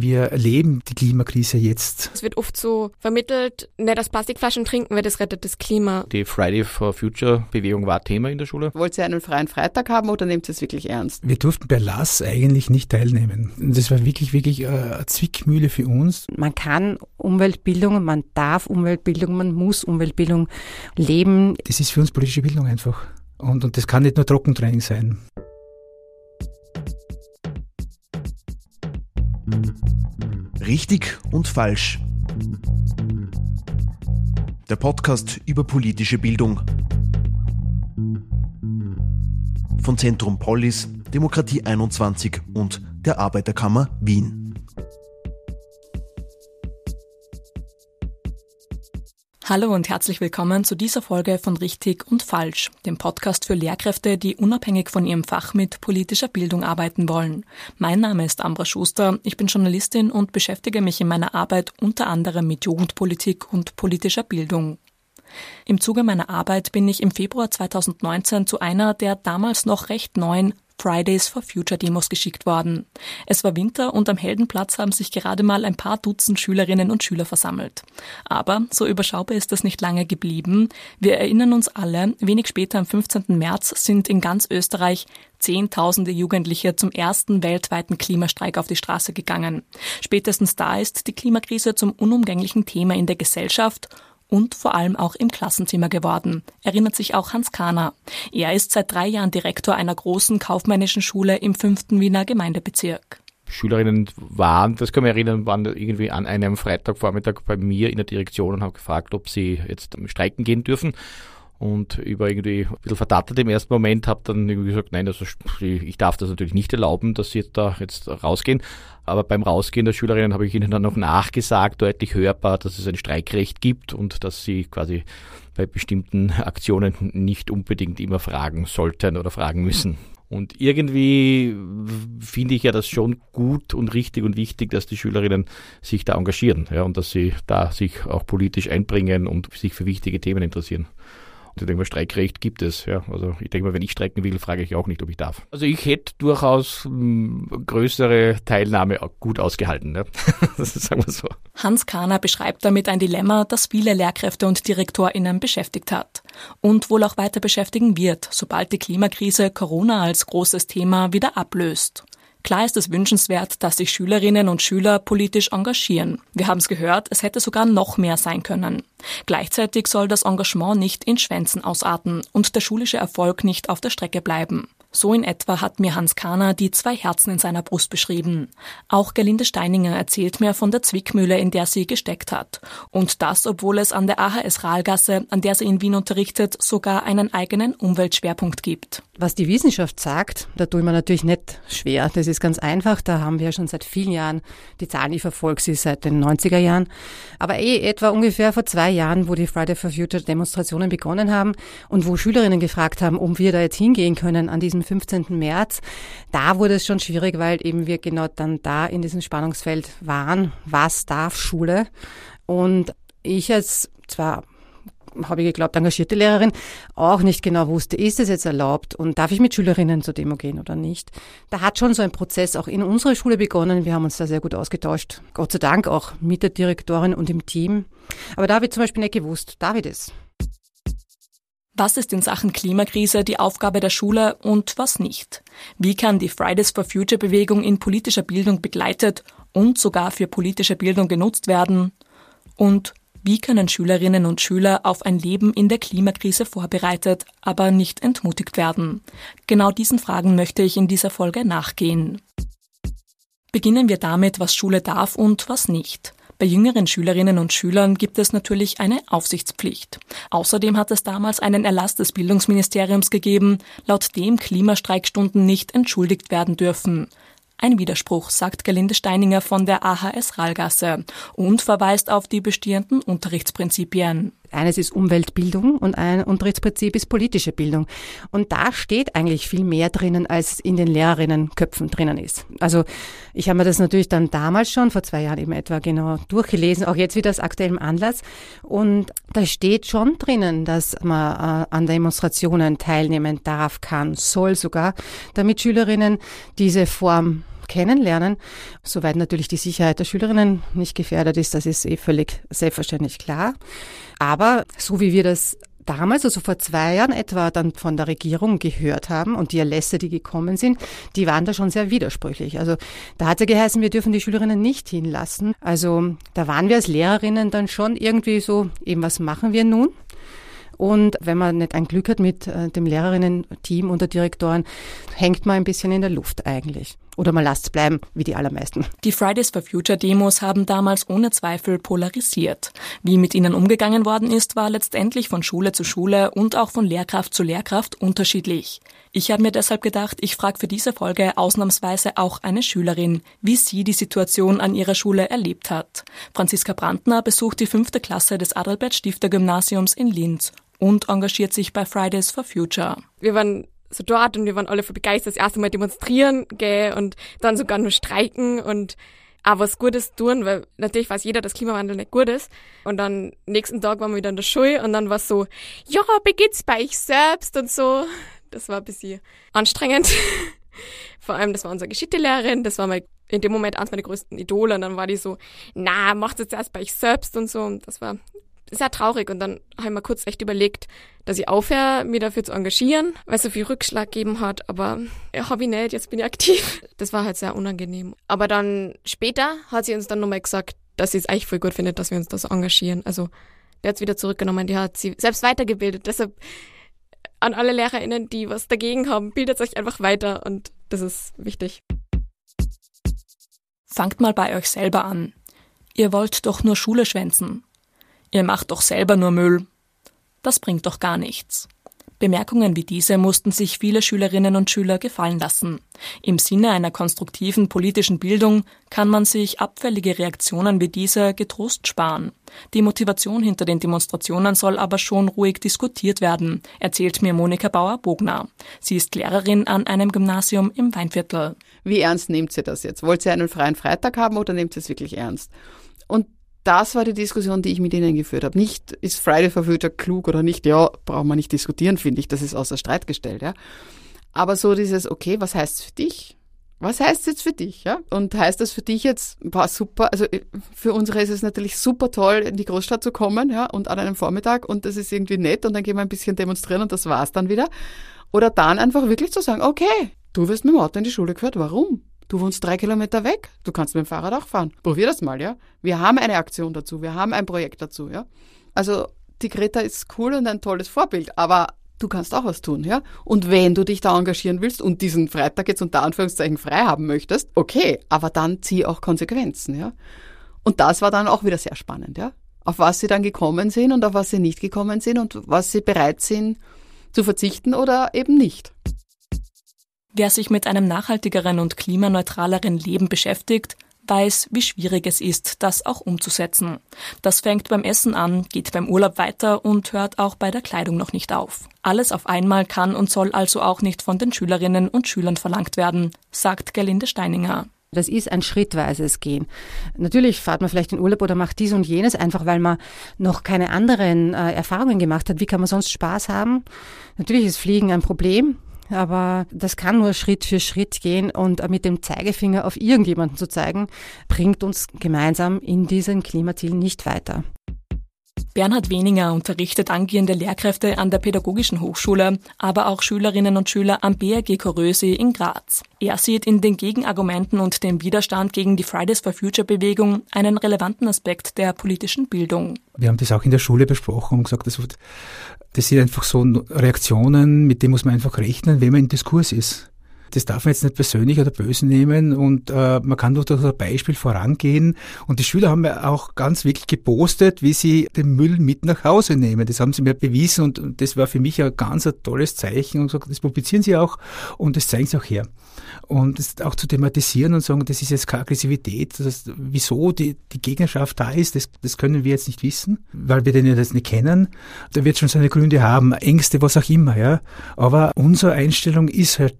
Wir erleben die Klimakrise jetzt. Es wird oft so vermittelt, nicht das Plastikflaschen trinken, weil das rettet das Klima. Die Friday for Future Bewegung war Thema in der Schule. Wollt ihr einen freien Freitag haben oder nehmt ihr es wirklich ernst? Wir durften bei LAS eigentlich nicht teilnehmen. Das war wirklich, wirklich äh, eine Zwickmühle für uns. Man kann Umweltbildung, man darf Umweltbildung, man muss Umweltbildung leben. Das ist für uns politische Bildung einfach. Und, und das kann nicht nur Trockentraining sein. Richtig und falsch. Der Podcast über politische Bildung. Von Zentrum Polis, Demokratie 21 und der Arbeiterkammer Wien. Hallo und herzlich willkommen zu dieser Folge von Richtig und Falsch, dem Podcast für Lehrkräfte, die unabhängig von ihrem Fach mit politischer Bildung arbeiten wollen. Mein Name ist Ambra Schuster, ich bin Journalistin und beschäftige mich in meiner Arbeit unter anderem mit Jugendpolitik und politischer Bildung. Im Zuge meiner Arbeit bin ich im Februar 2019 zu einer der damals noch recht neuen Fridays for Future Demos geschickt worden. Es war Winter und am Heldenplatz haben sich gerade mal ein paar Dutzend Schülerinnen und Schüler versammelt. Aber so überschaubar ist das nicht lange geblieben. Wir erinnern uns alle, wenig später am 15. März sind in ganz Österreich Zehntausende Jugendliche zum ersten weltweiten Klimastreik auf die Straße gegangen. Spätestens da ist die Klimakrise zum unumgänglichen Thema in der Gesellschaft und vor allem auch im Klassenzimmer geworden, erinnert sich auch Hans Kahner. Er ist seit drei Jahren Direktor einer großen kaufmännischen Schule im fünften Wiener Gemeindebezirk. Schülerinnen waren, das kann man erinnern, waren irgendwie an einem Freitagvormittag bei mir in der Direktion und haben gefragt, ob sie jetzt streiken gehen dürfen und über irgendwie ein bisschen verdattert im ersten Moment habe dann irgendwie gesagt, nein, also ich darf das natürlich nicht erlauben, dass sie jetzt da jetzt rausgehen. Aber beim Rausgehen der Schülerinnen habe ich ihnen dann noch nachgesagt, deutlich hörbar, dass es ein Streikrecht gibt und dass sie quasi bei bestimmten Aktionen nicht unbedingt immer fragen sollten oder fragen müssen. Und irgendwie finde ich ja das schon gut und richtig und wichtig, dass die Schülerinnen sich da engagieren ja, und dass sie da sich auch politisch einbringen und sich für wichtige Themen interessieren. Und ich denke mal, Streikrecht gibt es. Ja. Also ich denke mal, wenn ich streiken will, frage ich auch nicht, ob ich darf. Also ich hätte durchaus mh, hm, größere Teilnahme gut ausgehalten. Ja. sagen wir so. Hans Kahner beschreibt damit ein Dilemma, das viele Lehrkräfte und DirektorInnen beschäftigt hat. Und wohl auch weiter beschäftigen wird, sobald die Klimakrise Corona als großes Thema wieder ablöst. Klar ist es wünschenswert, dass sich Schülerinnen und Schüler politisch engagieren. Wir haben es gehört, es hätte sogar noch mehr sein können. Gleichzeitig soll das Engagement nicht in Schwänzen ausarten und der schulische Erfolg nicht auf der Strecke bleiben. So in etwa hat mir Hans Kahner die zwei Herzen in seiner Brust beschrieben. Auch Gerlinde Steininger erzählt mir von der Zwickmühle, in der sie gesteckt hat. Und das, obwohl es an der AHS Rahlgasse, an der sie in Wien unterrichtet, sogar einen eigenen Umweltschwerpunkt gibt. Was die Wissenschaft sagt, da ich mir natürlich nicht schwer. Das ist ganz einfach. Da haben wir schon seit vielen Jahren die Zahlen, ich verfolge sie seit den 90er Jahren. Aber eh etwa ungefähr vor zwei Jahren, wo die Friday for Future Demonstrationen begonnen haben und wo Schülerinnen gefragt haben, ob wir da jetzt hingehen können an diesem am 15. März, da wurde es schon schwierig, weil eben wir genau dann da in diesem Spannungsfeld waren. Was darf Schule? Und ich als zwar habe ich geglaubt, engagierte Lehrerin, auch nicht genau wusste, ist es jetzt erlaubt und darf ich mit Schülerinnen zur Demo gehen oder nicht. Da hat schon so ein Prozess auch in unserer Schule begonnen. Wir haben uns da sehr gut ausgetauscht. Gott sei Dank auch mit der Direktorin und dem Team. Aber da habe ich zum Beispiel nicht gewusst, darf ich das? Was ist in Sachen Klimakrise die Aufgabe der Schule und was nicht? Wie kann die Fridays for Future Bewegung in politischer Bildung begleitet und sogar für politische Bildung genutzt werden? Und wie können Schülerinnen und Schüler auf ein Leben in der Klimakrise vorbereitet, aber nicht entmutigt werden? Genau diesen Fragen möchte ich in dieser Folge nachgehen. Beginnen wir damit, was Schule darf und was nicht. Bei jüngeren Schülerinnen und Schülern gibt es natürlich eine Aufsichtspflicht. Außerdem hat es damals einen Erlass des Bildungsministeriums gegeben, laut dem Klimastreikstunden nicht entschuldigt werden dürfen. Ein Widerspruch, sagt Gelinde Steininger von der AHS Rahlgasse und verweist auf die bestehenden Unterrichtsprinzipien. Eines ist Umweltbildung und ein Unterrichtsprinzip ist politische Bildung. Und da steht eigentlich viel mehr drinnen, als in den Lehrerinnenköpfen drinnen ist. Also ich habe mir das natürlich dann damals schon, vor zwei Jahren eben etwa genau durchgelesen, auch jetzt wieder aus aktuellem Anlass. Und da steht schon drinnen, dass man äh, an Demonstrationen teilnehmen darf, kann, soll sogar, damit Schülerinnen diese Form kennenlernen. Soweit natürlich die Sicherheit der Schülerinnen nicht gefährdet ist, das ist eh völlig selbstverständlich klar. Aber so wie wir das damals, also vor zwei Jahren etwa, dann von der Regierung gehört haben und die Erlässe, die gekommen sind, die waren da schon sehr widersprüchlich. Also da hat ja geheißen, wir dürfen die Schülerinnen nicht hinlassen. Also da waren wir als Lehrerinnen dann schon irgendwie so, eben was machen wir nun? Und wenn man nicht ein Glück hat mit äh, dem Lehrerinnen-Team und der Direktoren, hängt man ein bisschen in der Luft eigentlich. Oder man lasst es bleiben, wie die allermeisten. Die Fridays for Future Demos haben damals ohne Zweifel polarisiert. Wie mit ihnen umgegangen worden ist, war letztendlich von Schule zu Schule und auch von Lehrkraft zu Lehrkraft unterschiedlich. Ich habe mir deshalb gedacht, ich frage für diese Folge ausnahmsweise auch eine Schülerin, wie sie die Situation an ihrer Schule erlebt hat. Franziska Brandner besucht die fünfte Klasse des Adalbert Stifter Gymnasiums in Linz und engagiert sich bei Fridays for Future. Wir waren so dort und wir waren alle voll begeistert, das erste Mal demonstrieren, gell, und dann sogar nur streiken und auch was Gutes tun, weil natürlich weiß jeder, dass Klimawandel nicht gut ist. Und dann nächsten Tag waren wir wieder in der Schule und dann war es so, ja, begeht's bei euch selbst und so. Das war ein bisschen anstrengend. Vor allem, das war unsere Geschichtslehrerin, das war mal in dem Moment eins meiner größten Idole und dann war die so, na, macht es erst bei euch selbst und so. Und das war sehr traurig und dann habe ich mir kurz echt überlegt, dass ich aufhöre, mir dafür zu engagieren, weil es so viel Rückschlag gegeben hat, aber ja, habe ich nicht, jetzt bin ich aktiv. Das war halt sehr unangenehm. Aber dann später hat sie uns dann nochmal gesagt, dass sie es eigentlich voll gut findet, dass wir uns das engagieren. Also der hat es wieder zurückgenommen, die hat sie selbst weitergebildet. Deshalb an alle LehrerInnen, die was dagegen haben, bildet euch einfach weiter und das ist wichtig. Fangt mal bei euch selber an. Ihr wollt doch nur Schule schwänzen. Ihr macht doch selber nur Müll. Das bringt doch gar nichts. Bemerkungen wie diese mussten sich viele Schülerinnen und Schüler gefallen lassen. Im Sinne einer konstruktiven politischen Bildung kann man sich abfällige Reaktionen wie diese getrost sparen. Die Motivation hinter den Demonstrationen soll aber schon ruhig diskutiert werden, erzählt mir Monika Bauer-Bogner. Sie ist Lehrerin an einem Gymnasium im Weinviertel. Wie ernst nehmt ihr das jetzt? Wollt ihr einen freien Freitag haben oder nehmt ihr es wirklich ernst? Das war die Diskussion, die ich mit ihnen geführt habe. Nicht, ist Friday for Future klug oder nicht? Ja, braucht man nicht diskutieren, finde ich. Das ist außer Streit gestellt, ja. Aber so dieses, okay, was heißt es für dich? Was heißt es jetzt für dich, ja? Und heißt das für dich jetzt, war super, also äh, für unsere ist es natürlich super toll, in die Großstadt zu kommen, ja, und an einem Vormittag und das ist irgendwie nett und dann gehen wir ein bisschen demonstrieren und das war's dann wieder. Oder dann einfach wirklich zu sagen, okay, du wirst mit dem Auto in die Schule gehört, warum? Du wohnst drei Kilometer weg. Du kannst mit dem Fahrrad auch fahren. Probier das mal, ja. Wir haben eine Aktion dazu. Wir haben ein Projekt dazu, ja. Also, die Greta ist cool und ein tolles Vorbild, aber du kannst auch was tun, ja. Und wenn du dich da engagieren willst und diesen Freitag jetzt unter Anführungszeichen frei haben möchtest, okay, aber dann zieh auch Konsequenzen, ja. Und das war dann auch wieder sehr spannend, ja. Auf was sie dann gekommen sind und auf was sie nicht gekommen sind und was sie bereit sind zu verzichten oder eben nicht. Wer sich mit einem nachhaltigeren und klimaneutraleren Leben beschäftigt, weiß, wie schwierig es ist, das auch umzusetzen. Das fängt beim Essen an, geht beim Urlaub weiter und hört auch bei der Kleidung noch nicht auf. Alles auf einmal kann und soll also auch nicht von den Schülerinnen und Schülern verlangt werden, sagt Gerlinde Steininger. Das ist ein schrittweises Gehen. Natürlich fahrt man vielleicht in Urlaub oder macht dies und jenes, einfach weil man noch keine anderen äh, Erfahrungen gemacht hat. Wie kann man sonst Spaß haben? Natürlich ist Fliegen ein Problem aber das kann nur Schritt für Schritt gehen und mit dem Zeigefinger auf irgendjemanden zu zeigen, bringt uns gemeinsam in diesen Klimazielen nicht weiter. Bernhard Weninger unterrichtet angehende Lehrkräfte an der Pädagogischen Hochschule, aber auch Schülerinnen und Schüler am BRG Korösi in Graz. Er sieht in den Gegenargumenten und dem Widerstand gegen die Fridays for Future Bewegung einen relevanten Aspekt der politischen Bildung. Wir haben das auch in der Schule besprochen und gesagt, das, das sind einfach so Reaktionen, mit denen muss man einfach rechnen, wenn man im Diskurs ist. Das darf man jetzt nicht persönlich oder böse nehmen und äh, man kann durch das Beispiel vorangehen. Und die Schüler haben ja auch ganz wirklich gepostet, wie sie den Müll mit nach Hause nehmen. Das haben sie mir bewiesen und, das war für mich ein ganz ein tolles Zeichen und gesagt, das publizieren sie auch und das zeigen sie auch her. Und das auch zu thematisieren und sagen, das ist jetzt keine Aggressivität, das wieso die, die Gegnerschaft da ist, das, das können wir jetzt nicht wissen, weil wir den ja das nicht kennen. Da wird schon seine Gründe haben, Ängste, was auch immer, ja. Aber unsere Einstellung ist halt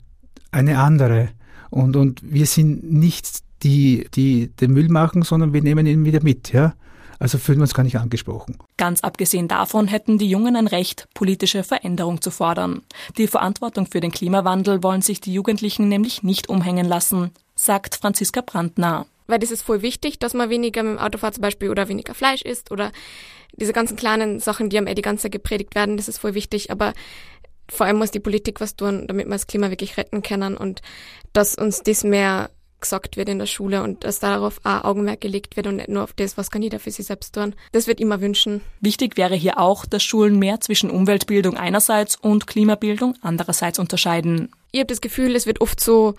eine andere. Und, und wir sind nicht die, die den Müll machen, sondern wir nehmen ihn wieder mit, ja. Also fühlen wir uns gar nicht angesprochen. Ganz abgesehen davon hätten die Jungen ein Recht, politische Veränderung zu fordern. Die Verantwortung für den Klimawandel wollen sich die Jugendlichen nämlich nicht umhängen lassen, sagt Franziska Brandner. Weil das ist voll wichtig, dass man weniger mit dem Auto fährt zum Beispiel oder weniger Fleisch isst oder diese ganzen kleinen Sachen, die am eh die ganze Zeit gepredigt werden, das ist voll wichtig. Aber vor allem muss die Politik was tun, damit wir das Klima wirklich retten können und dass uns das mehr gesagt wird in der Schule und dass darauf auch Augenmerk gelegt wird und nicht nur auf das, was kann jeder für sich selbst tun. Das wird immer wünschen. Wichtig wäre hier auch, dass Schulen mehr zwischen Umweltbildung einerseits und Klimabildung andererseits unterscheiden. Ich habe das Gefühl, es wird oft so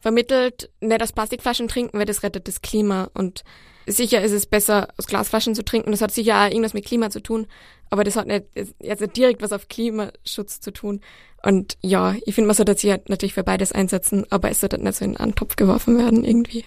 vermittelt, nicht aus Plastikflaschen trinken, weil das rettet das Klima und sicher ist es besser, aus Glasflaschen zu trinken. Das hat sicher auch irgendwas mit Klima zu tun, aber das hat nicht jetzt nicht direkt was auf Klimaschutz zu tun. Und ja, ich finde, man sollte sich halt natürlich für beides einsetzen, aber es sollte nicht so in einen Topf geworfen werden irgendwie.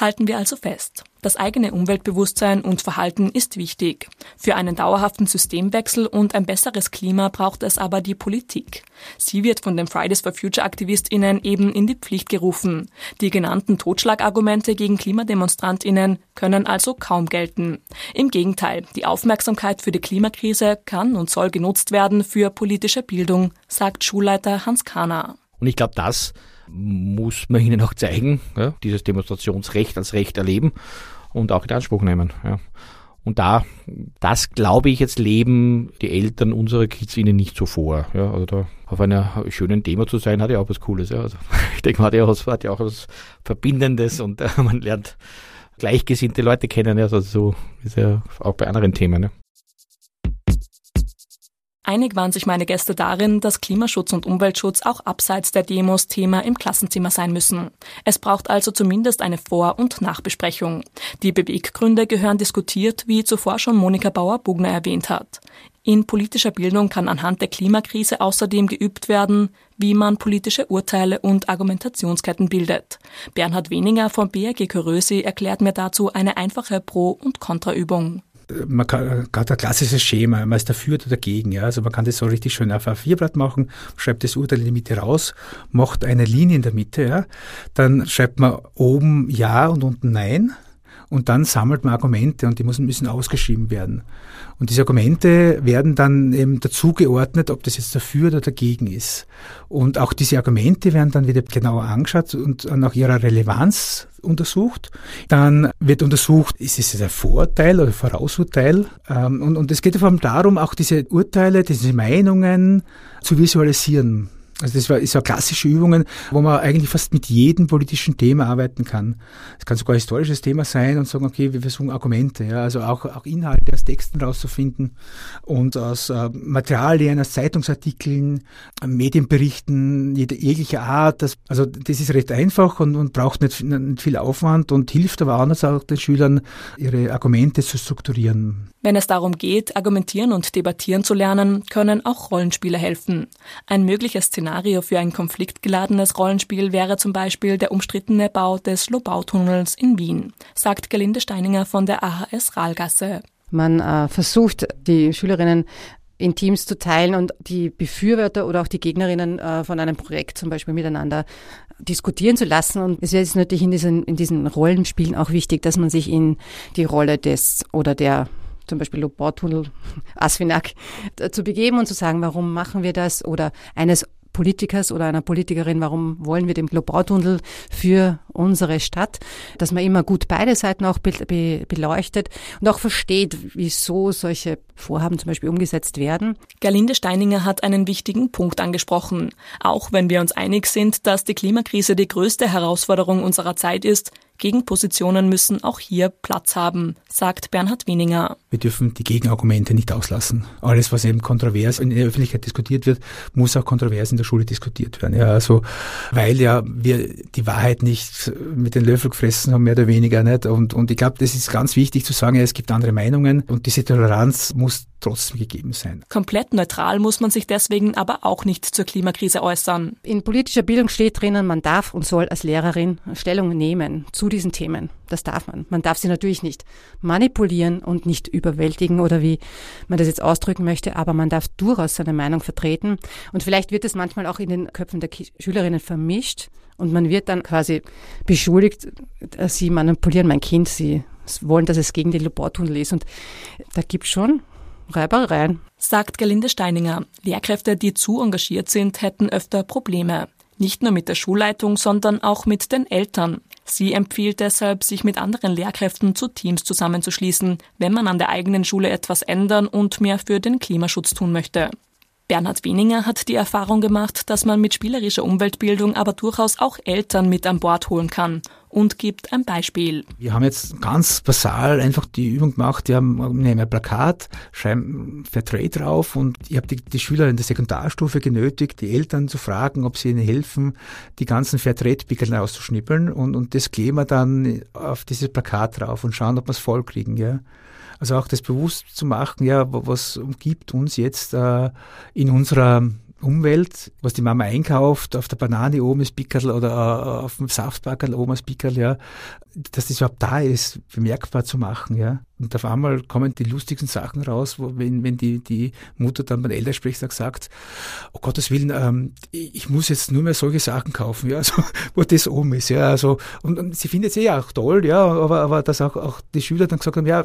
Halten wir also fest. Das eigene Umweltbewusstsein und Verhalten ist wichtig. Für einen dauerhaften Systemwechsel und ein besseres Klima braucht es aber die Politik. Sie wird von den Fridays for Future AktivistInnen eben in die Pflicht gerufen. Die genannten Totschlagargumente gegen KlimademonstrantInnen können also kaum gelten. Im Gegenteil, die Aufmerksamkeit für die Klimakrise kann und soll genutzt werden für politische Bildung, sagt Schulleiter Hans Kahner. Und ich glaube, das muss man ihnen auch zeigen, ja, dieses Demonstrationsrecht als Recht erleben und auch in Anspruch nehmen. Ja. Und da, das glaube ich jetzt leben die Eltern unserer Kids ihnen nicht so vor. Ja, also da auf einer schönen Demo zu sein, hat ja auch was Cooles. Ja. Also ich denke, man hat ja, auch, hat ja auch was Verbindendes und äh, man lernt gleichgesinnte Leute kennen. Also so ist ja auch bei anderen Themen. Ja. Einig waren sich meine Gäste darin, dass Klimaschutz und Umweltschutz auch abseits der Demos Thema im Klassenzimmer sein müssen. Es braucht also zumindest eine Vor- und Nachbesprechung. Die Beweggründe gehören diskutiert, wie zuvor schon Monika Bauer-Bugner erwähnt hat. In politischer Bildung kann anhand der Klimakrise außerdem geübt werden, wie man politische Urteile und Argumentationsketten bildet. Bernhard Weninger vom BRG Körösi erklärt mir dazu eine einfache Pro- und Kontraübung man kann, hat ein klassisches Schema, man ist dafür oder dagegen. Ja? Also man kann das so richtig schön auf A4-Blatt machen, schreibt das Urteil in die Mitte raus, macht eine Linie in der Mitte, ja? dann schreibt man oben Ja und unten Nein und dann sammelt man Argumente und die müssen, ausgeschrieben werden. Und diese Argumente werden dann eben dazu geordnet, ob das jetzt dafür oder dagegen ist. Und auch diese Argumente werden dann wieder genauer angeschaut und nach ihrer Relevanz untersucht. Dann wird untersucht, ist es ein Vorteil oder Vorausurteil? Ähm, und, und es geht vor allem darum, auch diese Urteile, diese Meinungen zu visualisieren. Also das ist ja klassische Übungen, wo man eigentlich fast mit jedem politischen Thema arbeiten kann. Es kann sogar ein historisches Thema sein und sagen, okay, wir versuchen Argumente, ja, also auch, auch Inhalte aus Texten rauszufinden und aus äh, Materialien, aus Zeitungsartikeln, Medienberichten jeder, jeglicher Art. Das, also das ist recht einfach und, und braucht nicht, nicht viel Aufwand und hilft aber anders auch den Schülern, ihre Argumente zu strukturieren. Wenn es darum geht, argumentieren und debattieren zu lernen, können auch Rollenspiele helfen. Ein mögliches Szenario für ein konfliktgeladenes Rollenspiel wäre zum Beispiel der umstrittene Bau des Lobautunnels in Wien, sagt Gelinde Steininger von der AHS Rahlgasse. Man äh, versucht, die Schülerinnen in Teams zu teilen und die Befürworter oder auch die Gegnerinnen äh, von einem Projekt zum Beispiel miteinander diskutieren zu lassen. Und es ist natürlich in diesen, in diesen Rollenspielen auch wichtig, dass man sich in die Rolle des oder der zum Beispiel Lobautunnel, Asfinag, zu begeben und zu sagen, warum machen wir das oder eines Politikers oder einer Politikerin, warum wollen wir den Lobautunnel für unsere Stadt, dass man immer gut beide Seiten auch be be beleuchtet und auch versteht, wieso solche Vorhaben zum Beispiel umgesetzt werden. Gerlinde Steininger hat einen wichtigen Punkt angesprochen. Auch wenn wir uns einig sind, dass die Klimakrise die größte Herausforderung unserer Zeit ist, Gegenpositionen müssen auch hier Platz haben, sagt Bernhard Wieninger. Wir dürfen die Gegenargumente nicht auslassen. Alles, was eben kontrovers in der Öffentlichkeit diskutiert wird, muss auch kontrovers in der Schule diskutiert werden. Ja, also, weil ja wir die Wahrheit nicht mit den Löffel gefressen haben, mehr oder weniger nicht. Und, und ich glaube, das ist ganz wichtig zu sagen, ja, es gibt andere Meinungen und diese Toleranz muss trotzdem gegeben sein. Komplett neutral muss man sich deswegen aber auch nicht zur Klimakrise äußern. In politischer Bildung steht drinnen, man darf und soll als Lehrerin Stellung nehmen zu diesen Themen. Das darf man. Man darf sie natürlich nicht manipulieren und nicht überwältigen oder wie man das jetzt ausdrücken möchte, aber man darf durchaus seine Meinung vertreten. Und vielleicht wird es manchmal auch in den Köpfen der Schülerinnen vermischt und man wird dann quasi beschuldigt, sie manipulieren mein Kind, sie wollen, dass es gegen den Labortunnel ist. Und da gibt es schon Reibereien. Sagt Gerlinde Steininger. Lehrkräfte, die zu engagiert sind, hätten öfter Probleme. Nicht nur mit der Schulleitung, sondern auch mit den Eltern. Sie empfiehlt deshalb, sich mit anderen Lehrkräften zu Teams zusammenzuschließen, wenn man an der eigenen Schule etwas ändern und mehr für den Klimaschutz tun möchte. Bernhard Weninger hat die Erfahrung gemacht, dass man mit spielerischer Umweltbildung aber durchaus auch Eltern mit an Bord holen kann und gibt ein Beispiel. Wir haben jetzt ganz basal einfach die Übung gemacht, wir nehmen ein Plakat, schreiben Fairtrade drauf und ich habe die, die, Schüler in der Sekundarstufe genötigt, die Eltern zu fragen, ob sie ihnen helfen, die ganzen Fairtrade-Pickel auszuschnippeln und, und das kleben wir dann auf dieses Plakat drauf und schauen, ob wir es voll kriegen. Ja. Also auch das bewusst zu machen, ja, was umgibt uns jetzt äh, in unserer Umwelt, was die Mama einkauft, auf der Banane oben ist Pickerl oder äh, auf dem Saftbackerl oben ist Pickerl, ja, dass das überhaupt da ist, bemerkbar zu machen, ja. Und auf einmal kommen die lustigsten Sachen raus, wo, wenn, wenn die, die Mutter dann beim Elternsprechtag sagt, oh Gottes Willen, ähm, ich muss jetzt nur mehr solche Sachen kaufen, ja, also, wo das oben ist, ja, also, und, und sie findet es eh auch toll, ja, aber, aber dass auch, auch die Schüler dann gesagt haben, ja,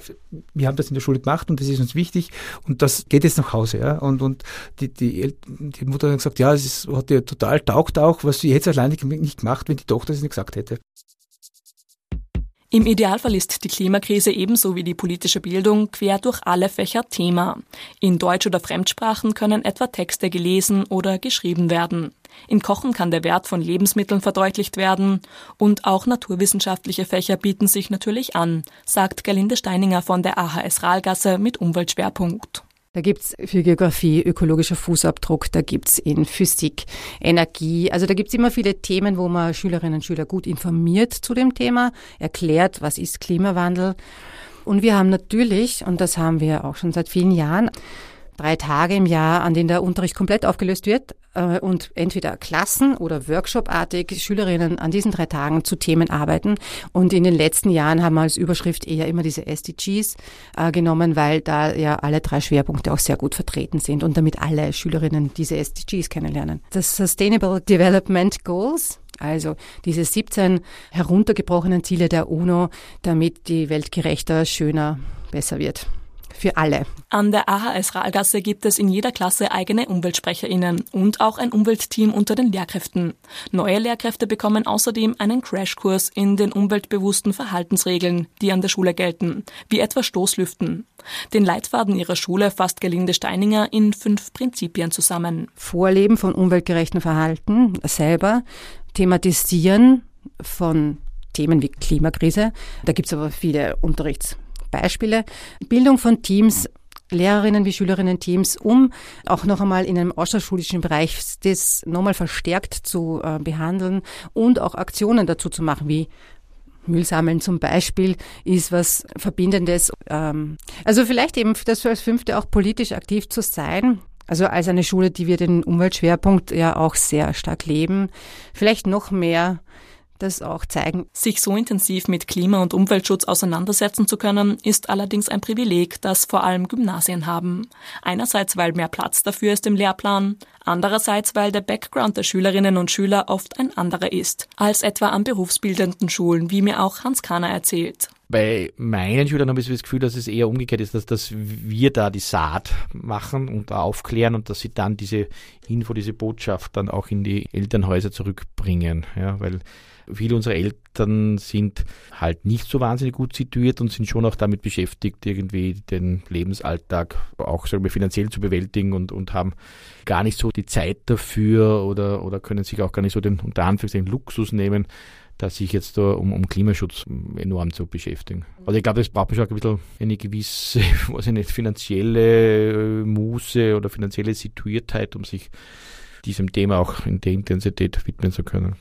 wir haben das in der Schule gemacht und das ist uns wichtig und das geht jetzt nach Hause, ja, und, und die, die, die Mutter hat dann gesagt, ja, es ist, hat ihr total taugt auch, was sie jetzt alleine nicht gemacht, wenn die Tochter es nicht gesagt hätte. Im Idealfall ist die Klimakrise ebenso wie die politische Bildung quer durch alle Fächer Thema. In Deutsch oder Fremdsprachen können etwa Texte gelesen oder geschrieben werden. In Kochen kann der Wert von Lebensmitteln verdeutlicht werden und auch naturwissenschaftliche Fächer bieten sich natürlich an, sagt Gerlinde Steininger von der AHS Rahlgasse mit Umweltschwerpunkt. Da gibt's für Geografie ökologischer Fußabdruck, da gibt's in Physik Energie. Also da gibt's immer viele Themen, wo man Schülerinnen und Schüler gut informiert zu dem Thema, erklärt, was ist Klimawandel. Und wir haben natürlich, und das haben wir auch schon seit vielen Jahren, drei Tage im Jahr, an denen der Unterricht komplett aufgelöst wird äh, und entweder Klassen- oder Workshopartig Schülerinnen an diesen drei Tagen zu Themen arbeiten. Und in den letzten Jahren haben wir als Überschrift eher immer diese SDGs äh, genommen, weil da ja alle drei Schwerpunkte auch sehr gut vertreten sind und damit alle Schülerinnen diese SDGs kennenlernen. Das Sustainable Development Goals also diese 17 heruntergebrochenen Ziele der UNO, damit die Welt gerechter, schöner, besser wird für alle. An der AHS Rahlgasse gibt es in jeder Klasse eigene UmweltsprecherInnen und auch ein Umweltteam unter den Lehrkräften. Neue Lehrkräfte bekommen außerdem einen Crashkurs in den umweltbewussten Verhaltensregeln, die an der Schule gelten, wie etwa Stoßlüften. Den Leitfaden ihrer Schule fasst Gelinde Steininger in fünf Prinzipien zusammen. Vorleben von umweltgerechten Verhalten selber, thematisieren von Themen wie Klimakrise. Da gibt es aber viele Unterrichts Beispiele. Bildung von Teams, Lehrerinnen wie Schülerinnen-Teams, um auch noch einmal in einem außerschulischen Bereich das nochmal verstärkt zu äh, behandeln und auch Aktionen dazu zu machen, wie Müllsammeln zum Beispiel ist was Verbindendes. Ähm, also vielleicht eben das als Fünfte auch politisch aktiv zu sein. Also als eine Schule, die wir den Umweltschwerpunkt ja auch sehr stark leben. Vielleicht noch mehr das auch zeigen. Sich so intensiv mit Klima- und Umweltschutz auseinandersetzen zu können, ist allerdings ein Privileg, das vor allem Gymnasien haben. Einerseits, weil mehr Platz dafür ist im Lehrplan, andererseits, weil der Background der Schülerinnen und Schüler oft ein anderer ist, als etwa an berufsbildenden Schulen, wie mir auch Hans Kahner erzählt. Bei meinen Schülern habe ich das Gefühl, dass es eher umgekehrt ist, dass, dass wir da die Saat machen und aufklären und dass sie dann diese Info, diese Botschaft dann auch in die Elternhäuser zurückbringen. Ja, weil Viele unserer Eltern sind halt nicht so wahnsinnig gut situiert und sind schon auch damit beschäftigt, irgendwie den Lebensalltag auch sagen wir, finanziell zu bewältigen und, und haben gar nicht so die Zeit dafür oder, oder können sich auch gar nicht so den unter Anführungszeichen Luxus nehmen, dass sich jetzt da um, um Klimaschutz enorm zu beschäftigen. Also ich glaube, das braucht man schon ein bisschen eine gewisse, weiß ich nicht, finanzielle äh, Muße oder finanzielle Situiertheit, um sich diesem Thema auch in der Intensität widmen zu können.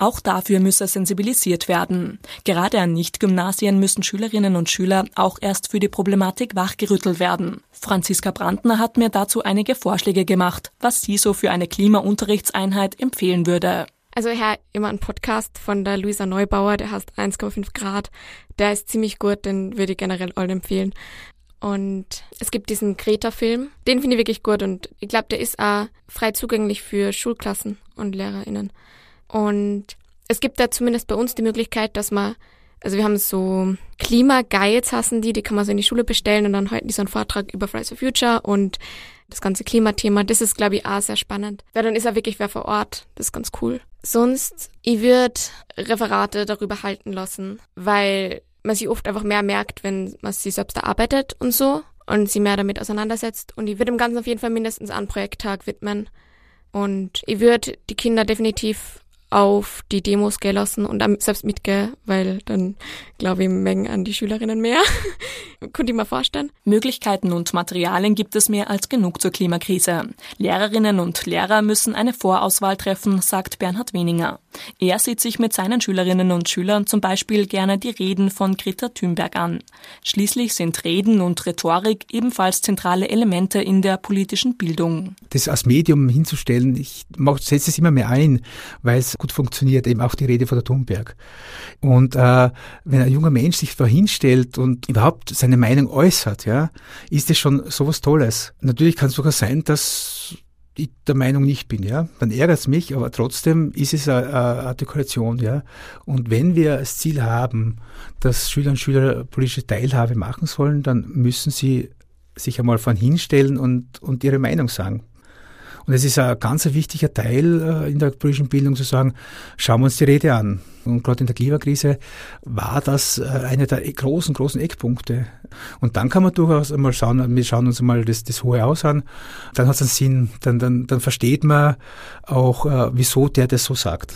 Auch dafür müsse sensibilisiert werden. Gerade an Nicht-Gymnasien müssen Schülerinnen und Schüler auch erst für die Problematik wachgerüttelt werden. Franziska Brandner hat mir dazu einige Vorschläge gemacht, was sie so für eine Klimaunterrichtseinheit empfehlen würde. Also höre immer einen Podcast von der Luisa Neubauer, der heißt 1,5 Grad. Der ist ziemlich gut, den würde ich generell allen empfehlen. Und es gibt diesen Greta-Film, den finde ich wirklich gut und ich glaube, der ist auch frei zugänglich für Schulklassen und LehrerInnen. Und es gibt da zumindest bei uns die Möglichkeit, dass man, also wir haben so Klima-Guides hassen die, die kann man so in die Schule bestellen und dann halten die so einen Vortrag über Fridays for Future und das ganze Klimathema, das ist, glaube ich, auch sehr spannend. Weil dann ist er wirklich wer vor Ort. Das ist ganz cool. Sonst, ich würde Referate darüber halten lassen, weil man sich oft einfach mehr merkt, wenn man sich selbst erarbeitet und so und sich mehr damit auseinandersetzt. Und ich würde dem Ganzen auf jeden Fall mindestens einen Projekttag widmen. Und ich würde die Kinder definitiv auf die Demos gehen lassen und dann selbst mitgehen, weil dann glaube ich Mengen an die Schülerinnen mehr. Könnte ich mir vorstellen. Möglichkeiten und Materialien gibt es mehr als genug zur Klimakrise. Lehrerinnen und Lehrer müssen eine Vorauswahl treffen, sagt Bernhard Weninger. Er sieht sich mit seinen Schülerinnen und Schülern zum Beispiel gerne die Reden von Greta Thunberg an. Schließlich sind Reden und Rhetorik ebenfalls zentrale Elemente in der politischen Bildung. Das als Medium hinzustellen, ich setze es immer mehr ein, weil es gut funktioniert, eben auch die Rede von der Thunberg. Und äh, wenn ein junger Mensch sich da hinstellt und überhaupt seine Meinung äußert, ja, ist das schon sowas Tolles. Natürlich kann es sogar sein, dass ich der Meinung nicht bin, ja, dann ärgert es mich, aber trotzdem ist es eine, Artikulation, ja. Und wenn wir das Ziel haben, dass Schüler und Schüler politische Teilhabe machen sollen, dann müssen sie sich einmal von hinstellen und, und ihre Meinung sagen. Und es ist ein ganz wichtiger Teil äh, in der politischen Bildung zu sagen, schauen wir uns die Rede an. Und gerade in der Klimakrise war das äh, einer der großen, großen Eckpunkte. Und dann kann man durchaus einmal schauen, wir schauen uns mal das, das Hohe Aus an, dann hat es einen Sinn, dann, dann, dann versteht man auch, äh, wieso der das so sagt.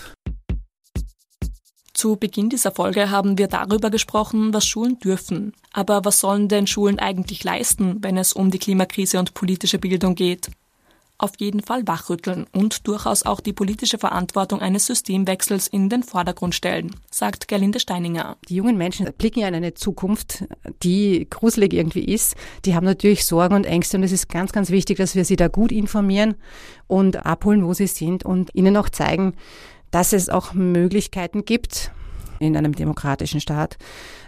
Zu Beginn dieser Folge haben wir darüber gesprochen, was Schulen dürfen. Aber was sollen denn Schulen eigentlich leisten, wenn es um die Klimakrise und politische Bildung geht? Auf jeden Fall wachrütteln und durchaus auch die politische Verantwortung eines Systemwechsels in den Vordergrund stellen, sagt Gerlinde Steininger. Die jungen Menschen blicken ja in eine Zukunft, die gruselig irgendwie ist. Die haben natürlich Sorgen und Ängste und es ist ganz, ganz wichtig, dass wir sie da gut informieren und abholen, wo sie sind und ihnen auch zeigen, dass es auch Möglichkeiten gibt, in einem demokratischen Staat,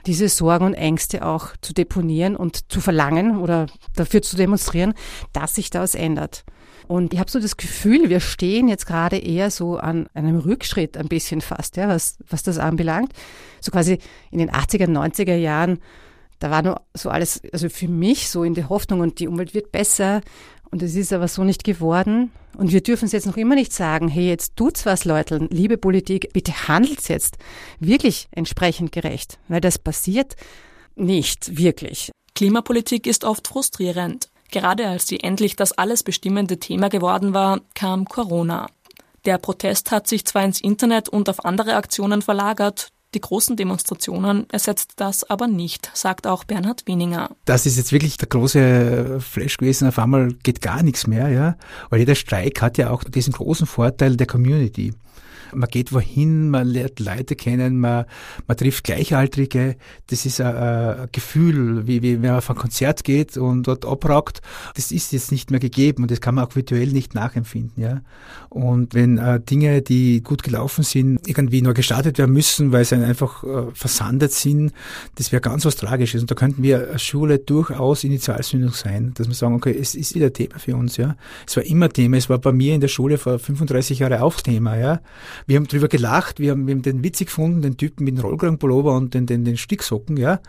diese Sorgen und Ängste auch zu deponieren und zu verlangen oder dafür zu demonstrieren, dass sich das ändert. Und ich habe so das Gefühl, wir stehen jetzt gerade eher so an einem Rückschritt ein bisschen fast, ja, was, was das anbelangt. So quasi in den 80er, 90er Jahren, da war nur so alles, also für mich so in der Hoffnung und die Umwelt wird besser. Und es ist aber so nicht geworden. Und wir dürfen es jetzt noch immer nicht sagen, hey, jetzt tut's was, Leute, liebe Politik, bitte handelt's jetzt wirklich entsprechend gerecht, weil das passiert nicht wirklich. Klimapolitik ist oft frustrierend. Gerade als sie endlich das alles bestimmende Thema geworden war, kam Corona. Der Protest hat sich zwar ins Internet und auf andere Aktionen verlagert, die großen Demonstrationen ersetzt das aber nicht, sagt auch Bernhard Wieninger. Das ist jetzt wirklich der große Flash gewesen. Auf einmal geht gar nichts mehr, ja. Weil jeder Streik hat ja auch diesen großen Vorteil der Community. Man geht wohin, man lernt Leute kennen, man, man trifft Gleichaltrige. Das ist ein, ein Gefühl, wie, wie wenn man auf ein Konzert geht und dort abraugt. Das ist jetzt nicht mehr gegeben und das kann man auch virtuell nicht nachempfinden. Ja? Und wenn äh, Dinge, die gut gelaufen sind, irgendwie nur gestartet werden müssen, weil sie einfach äh, versandet sind, das wäre ganz was Tragisches. Und da könnten wir als Schule durchaus Initialzündung sein, dass wir sagen, okay, es ist wieder Thema für uns. Ja? Es war immer Thema, es war bei mir in der Schule vor 35 Jahren auch Thema. Ja? Wir haben drüber gelacht, wir haben, wir haben den witzig gefunden, den Typen mit dem Rollkragenpullover und den, den, den Sticksocken, ja.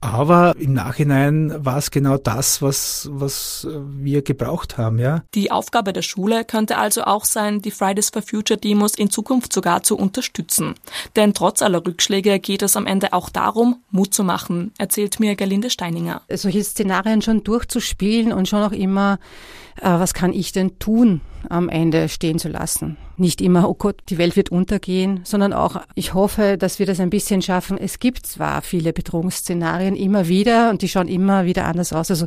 Aber im Nachhinein war es genau das, was, was wir gebraucht haben, ja. Die Aufgabe der Schule könnte also auch sein, die Fridays for Future Demos in Zukunft sogar zu unterstützen. Denn trotz aller Rückschläge geht es am Ende auch darum, Mut zu machen, erzählt mir Gerlinde Steininger. Solche Szenarien schon durchzuspielen und schon auch immer, äh, was kann ich denn tun, am Ende stehen zu lassen. Nicht immer, oh Gott, die Welt wird untergehen, sondern auch, ich hoffe, dass wir das ein bisschen schaffen. Es gibt zwar viele Bedrohungsszenarien immer wieder und die schauen immer wieder anders aus. Also,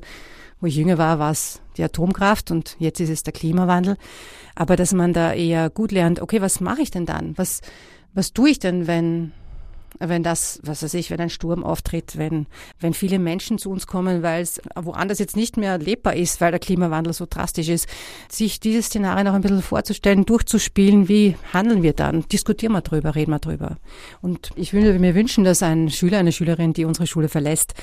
wo ich jünger war, war es die Atomkraft und jetzt ist es der Klimawandel. Aber dass man da eher gut lernt, okay, was mache ich denn dann? Was, was tue ich denn, wenn wenn das, was weiß ich, wenn ein Sturm auftritt, wenn, wenn viele Menschen zu uns kommen, weil es woanders jetzt nicht mehr lebbar ist, weil der Klimawandel so drastisch ist, sich diese Szenarien auch ein bisschen vorzustellen, durchzuspielen, wie handeln wir dann? Diskutieren wir drüber, reden wir drüber. Und ich würde mir wünschen, dass ein Schüler, eine Schülerin, die unsere Schule verlässt,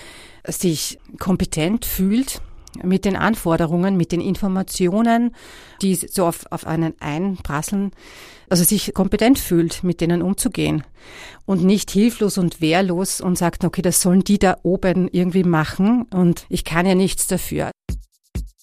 sich kompetent fühlt, mit den Anforderungen, mit den Informationen, die so auf, auf einen einprasseln, also sich kompetent fühlt, mit denen umzugehen und nicht hilflos und wehrlos und sagt, okay, das sollen die da oben irgendwie machen und ich kann ja nichts dafür.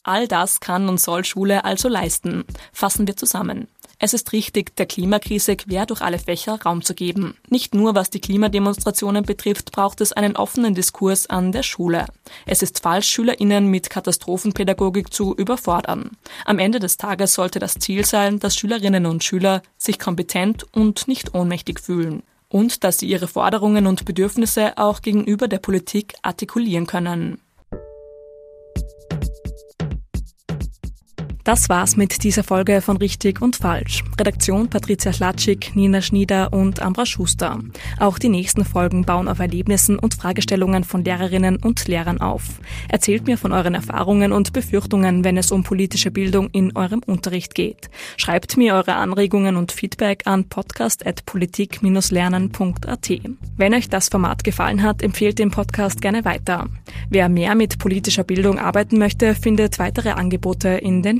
All das kann und soll Schule also leisten. Fassen wir zusammen. Es ist richtig, der Klimakrise quer durch alle Fächer Raum zu geben. Nicht nur was die Klimademonstrationen betrifft, braucht es einen offenen Diskurs an der Schule. Es ist falsch, SchülerInnen mit Katastrophenpädagogik zu überfordern. Am Ende des Tages sollte das Ziel sein, dass Schülerinnen und Schüler sich kompetent und nicht ohnmächtig fühlen. Und dass sie ihre Forderungen und Bedürfnisse auch gegenüber der Politik artikulieren können. Das war's mit dieser Folge von Richtig und Falsch. Redaktion Patricia Schlatschik, Nina Schnieder und Ambra Schuster. Auch die nächsten Folgen bauen auf Erlebnissen und Fragestellungen von Lehrerinnen und Lehrern auf. Erzählt mir von euren Erfahrungen und Befürchtungen, wenn es um politische Bildung in eurem Unterricht geht. Schreibt mir eure Anregungen und Feedback an podcast.politik-lernen.at. Wenn euch das Format gefallen hat, empfehlt den Podcast gerne weiter. Wer mehr mit politischer Bildung arbeiten möchte, findet weitere Angebote in den